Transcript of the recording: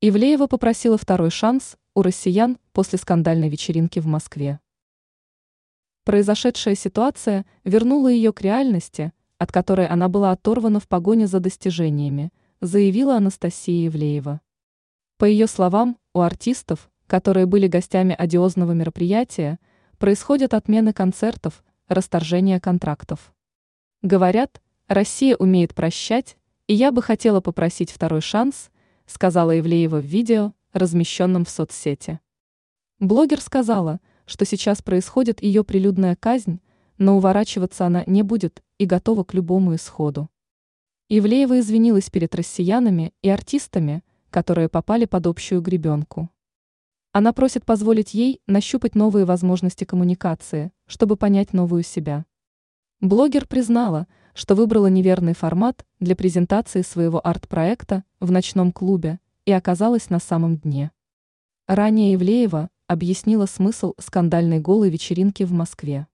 Ивлеева попросила второй шанс у россиян после скандальной вечеринки в Москве. Произошедшая ситуация вернула ее к реальности, от которой она была оторвана в погоне за достижениями, заявила Анастасия Ивлеева. По ее словам, у артистов, которые были гостями одиозного мероприятия, происходят отмены концертов, расторжение контрактов. Говорят, Россия умеет прощать, и я бы хотела попросить второй шанс – сказала Ивлеева в видео, размещенном в соцсети. Блогер сказала, что сейчас происходит ее прилюдная казнь, но уворачиваться она не будет и готова к любому исходу. Ивлеева извинилась перед россиянами и артистами, которые попали под общую гребенку. Она просит позволить ей нащупать новые возможности коммуникации, чтобы понять новую себя. Блогер признала, что выбрала неверный формат для презентации своего арт-проекта в ночном клубе и оказалась на самом дне. Ранее Ивлеева объяснила смысл скандальной голой вечеринки в Москве.